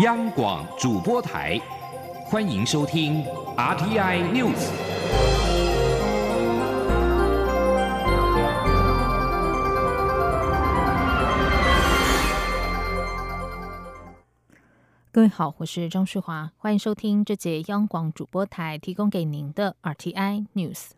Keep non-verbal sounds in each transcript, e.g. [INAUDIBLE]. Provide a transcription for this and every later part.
央广主播台，欢迎收听 RTI News。各位好，我是张旭华，欢迎收听这节央广主播台提供给您的 RTI News。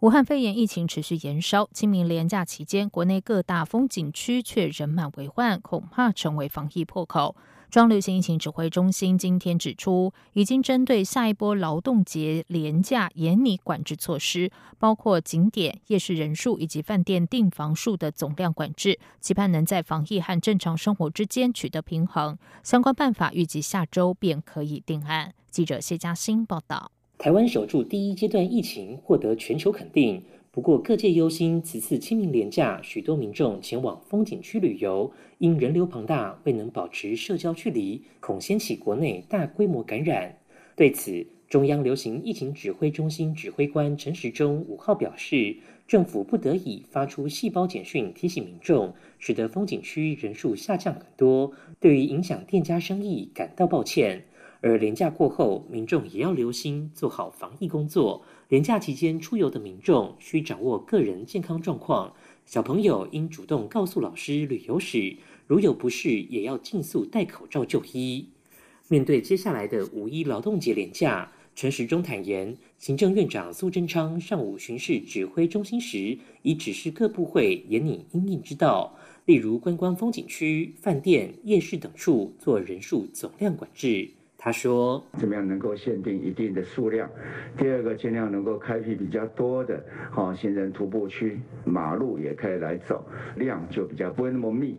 武汉肺炎疫情持续延烧，清明连假期间，国内各大风景区却人满为患，恐怕成为防疫破口。中流行疫情指挥中心今天指出，已经针对下一波劳动节连假严拟管制措施，包括景点、夜市人数以及饭店订房数的总量管制，期盼能在防疫和正常生活之间取得平衡。相关办法预计下周便可以定案。记者谢嘉欣报道。台湾守住第一阶段疫情获得全球肯定，不过各界忧心此次清明连假，许多民众前往风景区旅游，因人流庞大，未能保持社交距离，恐掀起国内大规模感染。对此，中央流行疫情指挥中心指挥官陈时中五号表示，政府不得已发出细胞简讯提醒民众，使得风景区人数下降很多，对于影响店家生意感到抱歉。而廉假过后，民众也要留心做好防疫工作。廉假期间出游的民众需掌握个人健康状况，小朋友应主动告诉老师旅游史，如有不适也要尽速戴口罩就医。面对接下来的五一劳动节连假，陈时中坦言，行政院长苏贞昌上午巡视指挥中心时，已指示各部会严拟应应之道，例如观光风景区、饭店、夜市等处做人数总量管制。他说：“怎么样能够限定一定的数量？第二个，尽量能够开辟比较多的好行人徒步区，马路也可以来走，量就比较不会那么密。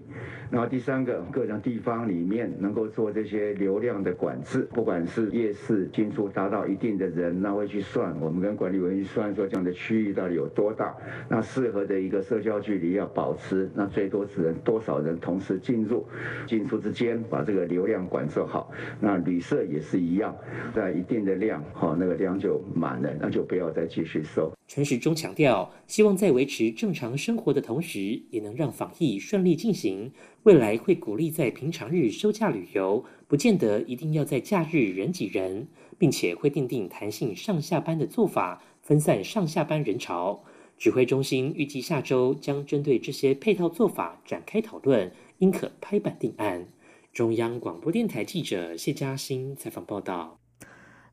然后第三个，各种地方里面能够做这些流量的管制，不管是夜市进出达到一定的人，那会去算，我们跟管理员去算说这样的区域到底有多大，那适合的一个社交距离要保持，那最多只能多少人同时进入、进出之间把这个流量管制好，那旅。”这也是一样，在一定的量，好，那个量就满了，那就不要再继续收。陈时中强调，希望在维持正常生活的同时，也能让防疫顺利进行。未来会鼓励在平常日休假旅游，不见得一定要在假日人挤人，并且会定定弹性上下班的做法，分散上下班人潮。指挥中心预计下周将针对这些配套做法展开讨论，应可拍板定案。中央广播电台记者谢嘉欣采访报道：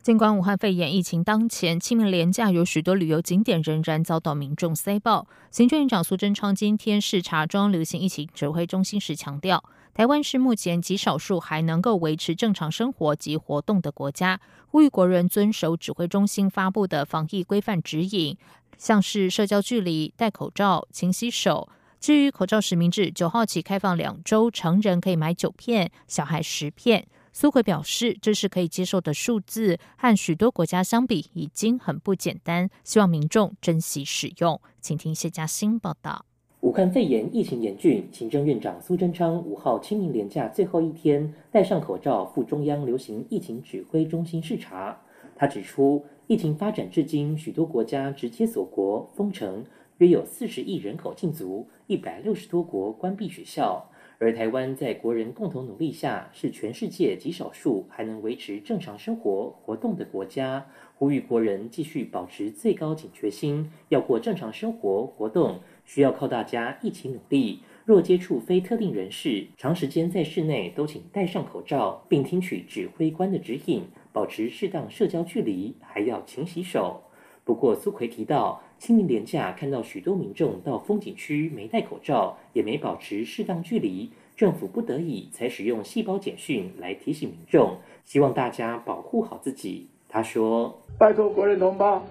尽管武汉肺炎疫情当前，清明连假有许多旅游景点仍然遭到民众塞爆。行政院长苏贞昌今天视察中央流行疫情指挥中心时强调，台湾是目前极少数还能够维持正常生活及活动的国家，呼吁国人遵守指挥中心发布的防疫规范指引，像是社交距离、戴口罩、勤洗手。至于口罩实名制，九号起开放两周，成人可以买九片，小孩十片。苏奎表示，这是可以接受的数字，和许多国家相比，已经很不简单。希望民众珍惜使用。请听谢嘉欣报道。武汉肺炎疫情严峻，行政院长苏贞昌五号清明连假最后一天，戴上口罩赴中央流行疫情指挥中心视察。他指出，疫情发展至今，许多国家直接锁国封城。约有四十亿人口禁足，一百六十多国关闭学校，而台湾在国人共同努力下，是全世界极少数还能维持正常生活活动的国家。呼吁国人继续保持最高警觉心，要过正常生活活动，需要靠大家一起努力。若接触非特定人士，长时间在室内都请戴上口罩，并听取指挥官的指引，保持适当社交距离，还要勤洗手。不过，苏奎提到，清明廉假看到许多民众到风景区没戴口罩，也没保持适当距离，政府不得已才使用细胞简讯来提醒民众，希望大家保护好自己。他说：“拜托国人同胞，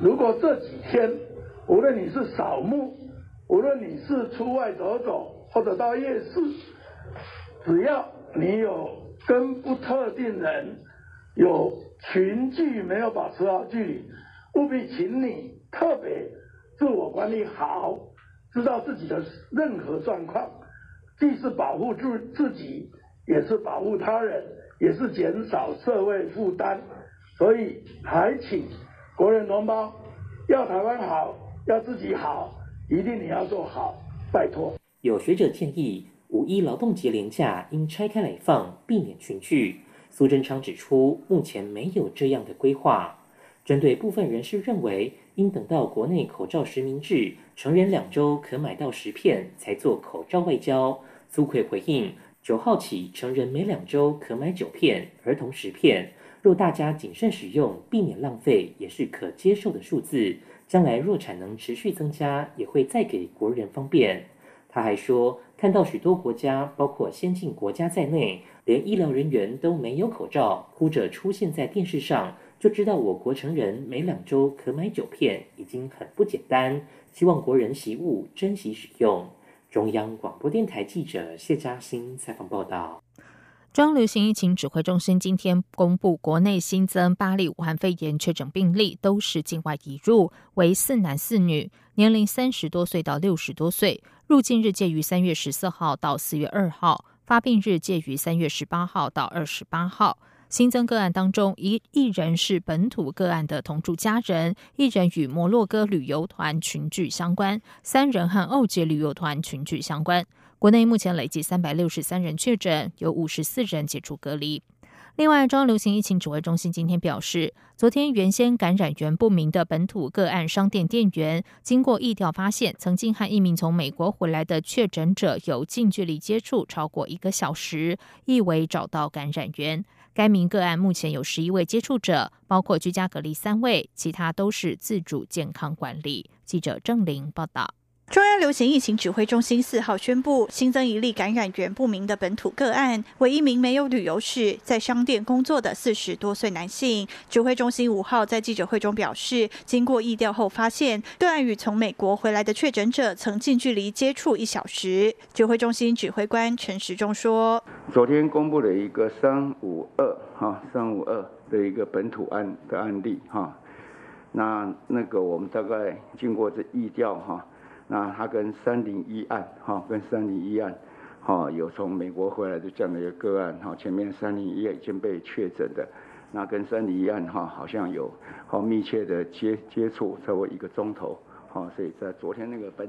如果这几天，无论你是扫墓，无论你是出外走走，或者到夜市，只要你有跟不特定人有群聚，没有保持好距离。”务必请你特别自我管理好，知道自己的任何状况，既是保护自自己，也是保护他人，也是减少社会负担。所以，还请国人同胞要台湾好，要自己好，一定你要做好，拜托。有学者建议，五一劳动节连假应拆开来放，避免群聚。苏贞昌指出，目前没有这样的规划。针对部分人士认为，应等到国内口罩实名制，成人两周可买到十片，才做口罩外交。苏奎回应：九号起，成人每两周可买九片，儿童十片。若大家谨慎使用，避免浪费，也是可接受的数字。将来若产能持续增加，也会再给国人方便。他还说，看到许多国家，包括先进国家在内，连医疗人员都没有口罩，哭着出现在电视上，就知道我国成人每两周可买九片，已经很不简单。希望国人习物，珍惜使用。中央广播电台记者谢嘉欣采访报道。中流行疫情指挥中心今天公布，国内新增八例武汉肺炎确诊病例，都是境外移入，为四男四女，年龄三十多岁到六十多岁，入境日介于三月十四号到四月二号，发病日介于三月十八号到二十八号。新增个案当中，一一人是本土个案的同住家人，一人与摩洛哥旅游团群聚相关，三人和澳籍旅游团群聚相关。国内目前累计三百六十三人确诊，有五十四人解除隔离。另外，中央流行疫情指挥中心今天表示，昨天原先感染源不明的本土个案商店店员，经过疫调发现，曾经和一名从美国回来的确诊者有近距离接触超过一个小时，意为找到感染源。该名个案目前有十一位接触者，包括居家隔离三位，其他都是自主健康管理。记者郑玲报道。中央流行疫情指挥中心四号宣布，新增一例感染源不明的本土个案，为一名没有旅游史、在商店工作的四十多岁男性。指挥中心五号在记者会中表示，经过疫调后发现，个案与从美国回来的确诊者曾近距离接触一小时。指挥中心指挥官陈时中说：“昨天公布了一个三五二哈三五二的一个本土案的案例哈，那那个我们大概经过这疫调哈。”那他跟三零一案，哈，跟三零一案，哈，有从美国回来的这样的一个个案，哈，前面三零一已经被确诊的，那跟三零一案，哈，好像有好密切的接接触，超过一个钟头，哈，所以在昨天那个本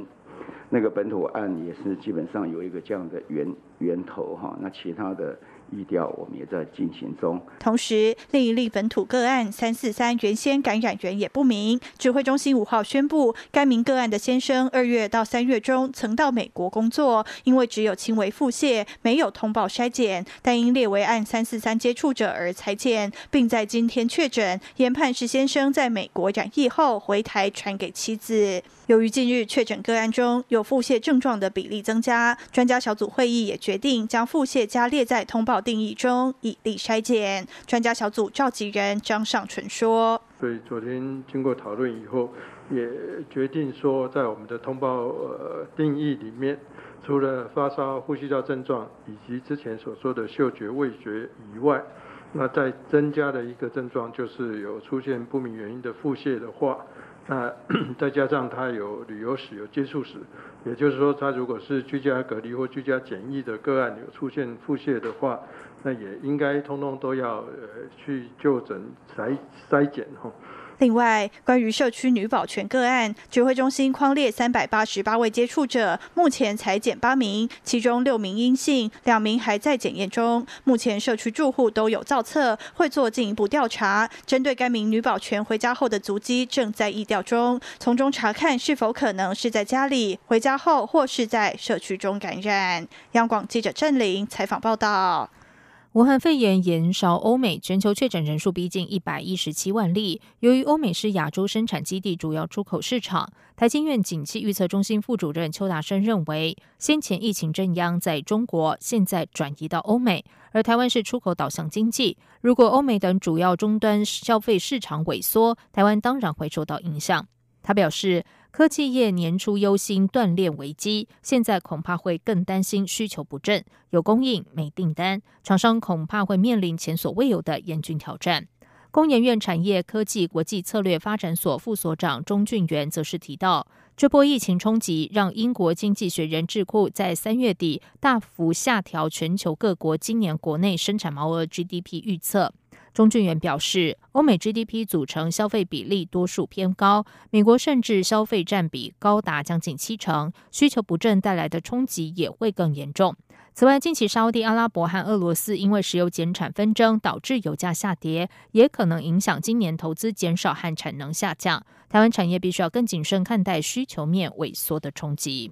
那个本土案也是基本上有一个这样的源源头，哈，那其他的。预调我们也在进行中。同时，另一例本土个案三四三原先感染源也不明。指挥中心五号宣布，该名个案的先生二月到三月中曾到美国工作，因为只有轻微腹泻，没有通报筛检，但因列为案三四三接触者而裁检，并在今天确诊。研判是先生在美国染疫后回台传给妻子。由于近日确诊个案中有腹泻症状的比例增加，专家小组会议也决定将腹泻加列在通报定义中，以利筛检。专家小组召集人张尚纯说：“所以昨天经过讨论以后，也决定说，在我们的通报呃定义里面，除了发烧、呼吸道症状以及之前所说的嗅觉、味觉以外，那再增加的一个症状就是有出现不明原因的腹泻的话。”那 [CLEARS THROAT] 再加上他有旅游史、有接触史，也就是说，他如果是居家隔离或居家检疫的个案有出现腹泻的话，那也应该通通都要呃去就诊筛筛检。另外，关于社区女保全个案，指挥中心框列三百八十八位接触者，目前才检八名，其中六名阴性，两名还在检验中。目前社区住户都有造册，会做进一步调查。针对该名女保全回家后的足迹，正在议调中，从中查看是否可能是在家里回家后，或是在社区中感染。央广记者郑玲采访报道。武汉肺炎延烧欧美，全球确诊人数逼近一百一十七万例。由于欧美是亚洲生产基地，主要出口市场，台经院景气预测中心副主任邱达生认为，先前疫情正央在中国，现在转移到欧美，而台湾是出口导向经济，如果欧美等主要终端消费市场萎缩，台湾当然会受到影响。他表示。科技业年初忧心断链危机，现在恐怕会更担心需求不振，有供应没订单，厂商恐怕会面临前所未有的严峻挑战。工研院产业科技国际策略发展所副所长钟俊元则是提到，这波疫情冲击让英国经济学人智库在三月底大幅下调全球各国今年国内生产毛额 GDP 预测。钟俊元表示，欧美 GDP 组成消费比例多数偏高，美国甚至消费占比高达将近七成，需求不振带来的冲击也会更严重。此外，近期沙地阿拉伯和俄罗斯因为石油减产纷争，导致油价下跌，也可能影响今年投资减少和产能下降。台湾产业必须要更谨慎看待需求面萎缩的冲击。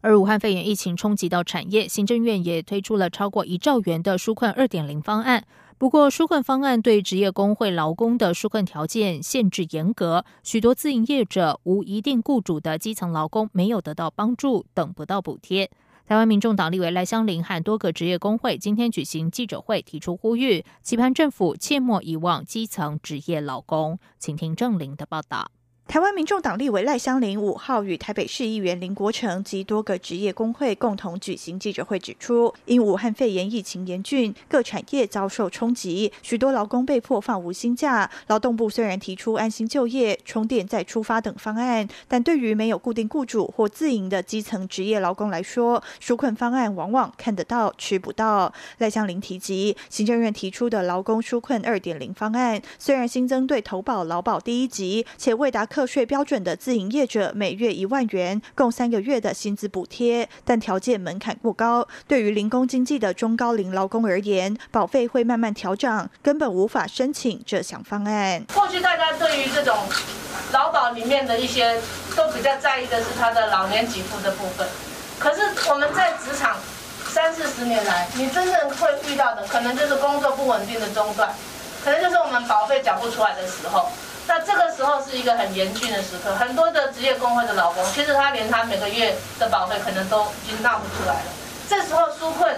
而武汉肺炎疫情冲击到产业，行政院也推出了超过一兆元的纾困二点零方案。不过，纾困方案对职业工会劳工的纾困条件限制严格，许多自营业者无一定雇主的基层劳工没有得到帮助，等不到补贴。台湾民众党立委赖香林和多个职业工会今天举行记者会，提出呼吁，期盼政府切莫遗忘基层职业劳工。请听郑玲的报道。台湾民众党立委赖香林五号与台北市议员林国成及多个职业工会共同举行记者会，指出，因武汉肺炎疫情严峻，各产业遭受冲击，许多劳工被迫放无薪假。劳动部虽然提出安心就业、充电再出发等方案，但对于没有固定雇主或自营的基层职业劳工来说，纾困方案往往看得到吃不到。赖香林提及，行政院提出的劳工纾困二点零方案，虽然新增对投保劳保第一级，且未达课税标准的自营业者每月一万元，共三个月的薪资补贴，但条件门槛过高。对于零工经济的中高龄劳工而言，保费会慢慢调整，根本无法申请这项方案。过去大家对于这种劳保里面的一些，都比较在意的是他的老年给付的部分。可是我们在职场三四十年来，你真正会遇到的，可能就是工作不稳定的中断，可能就是我们保费缴不出来的时候。那这个时候是一个很严峻的时刻，很多的职业工会的老公，其实他连他每个月的保费可能都已经纳不出来了。这时候纾困，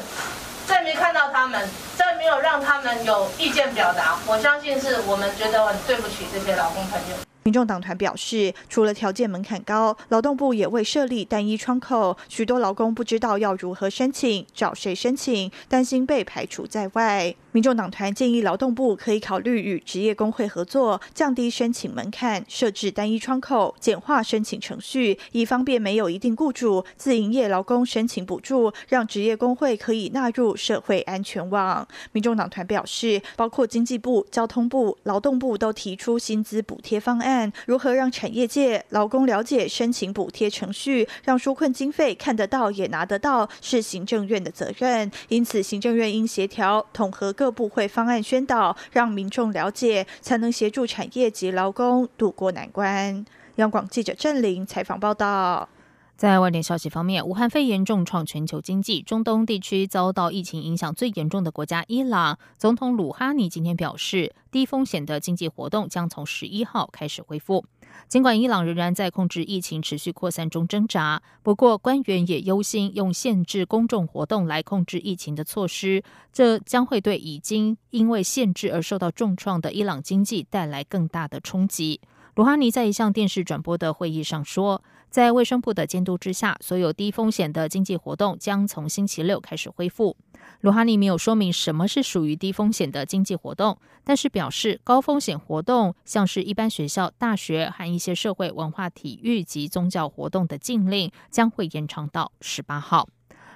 再没看到他们，再没有让他们有意见表达，我相信是我们觉得很对不起这些老公朋友。民众党团表示，除了条件门槛高，劳动部也未设立单一窗口，许多劳工不知道要如何申请，找谁申请，担心被排除在外。民众党团建议劳动部可以考虑与职业工会合作，降低申请门槛，设置单一窗口，简化申请程序，以方便没有一定雇主、自营业劳工申请补助，让职业工会可以纳入社会安全网。民众党团表示，包括经济部、交通部、劳动部都提出薪资补贴方案，如何让产业界劳工了解申请补贴程序，让纾困经费看得到也拿得到，是行政院的责任。因此，行政院应协调统合。各部会方案宣导，让民众了解，才能协助产业及劳工渡过难关。央广记者郑玲采访报道。在外电消息方面，武汉肺炎重创全球经济，中东地区遭到疫情影响最严重的国家伊朗总统鲁哈尼今天表示，低风险的经济活动将从十一号开始恢复。尽管伊朗仍然在控制疫情持续扩散中挣扎，不过官员也忧心用限制公众活动来控制疫情的措施，这将会对已经因为限制而受到重创的伊朗经济带来更大的冲击。鲁哈尼在一项电视转播的会议上说。在卫生部的监督之下，所有低风险的经济活动将从星期六开始恢复。鲁哈尼没有说明什么是属于低风险的经济活动，但是表示高风险活动，像是一般学校、大学和一些社会文化、体育及宗教活动的禁令将会延长到十八号。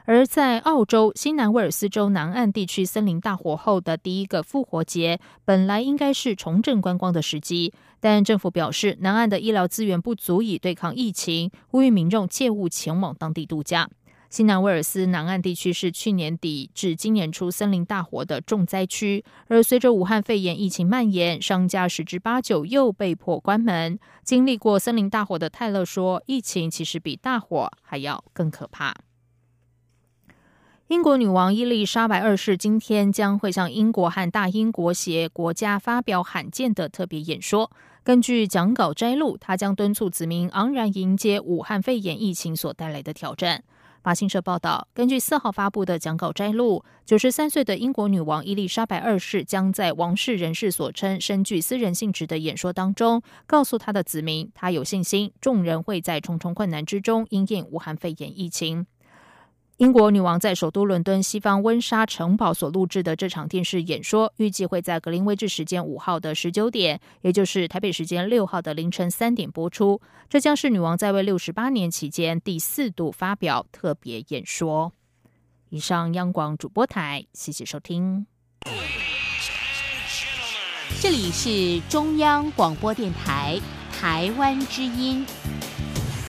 而在澳洲新南威尔斯州南岸地区森林大火后的第一个复活节，本来应该是重振观光的时机，但政府表示南岸的医疗资源不足以对抗疫情，呼吁民众切勿前往当地度假。新南威尔斯南岸地区是去年底至今年初森林大火的重灾区，而随着武汉肺炎疫情蔓延，商家十之八九又被迫关门。经历过森林大火的泰勒说：“疫情其实比大火还要更可怕。”英国女王伊丽莎白二世今天将会向英国和大英国协国家发表罕见的特别演说。根据讲稿摘录，她将敦促子民昂然迎接武汉肺炎疫情所带来的挑战。法新社报道，根据四号发布的讲稿摘录，九十三岁的英国女王伊丽莎白二世将在王室人士所称深具私人性质的演说当中，告诉她的子民，她有信心众人会在重重困难之中应验武汉肺炎疫情。英国女王在首都伦敦西方温莎城堡所录制的这场电视演说，预计会在格林威治时间五号的十九点，也就是台北时间六号的凌晨三点播出。这将是女王在位六十八年期间第四度发表特别演说。以上，央广主播台，谢谢收听。这里是中央广播电台台湾之音。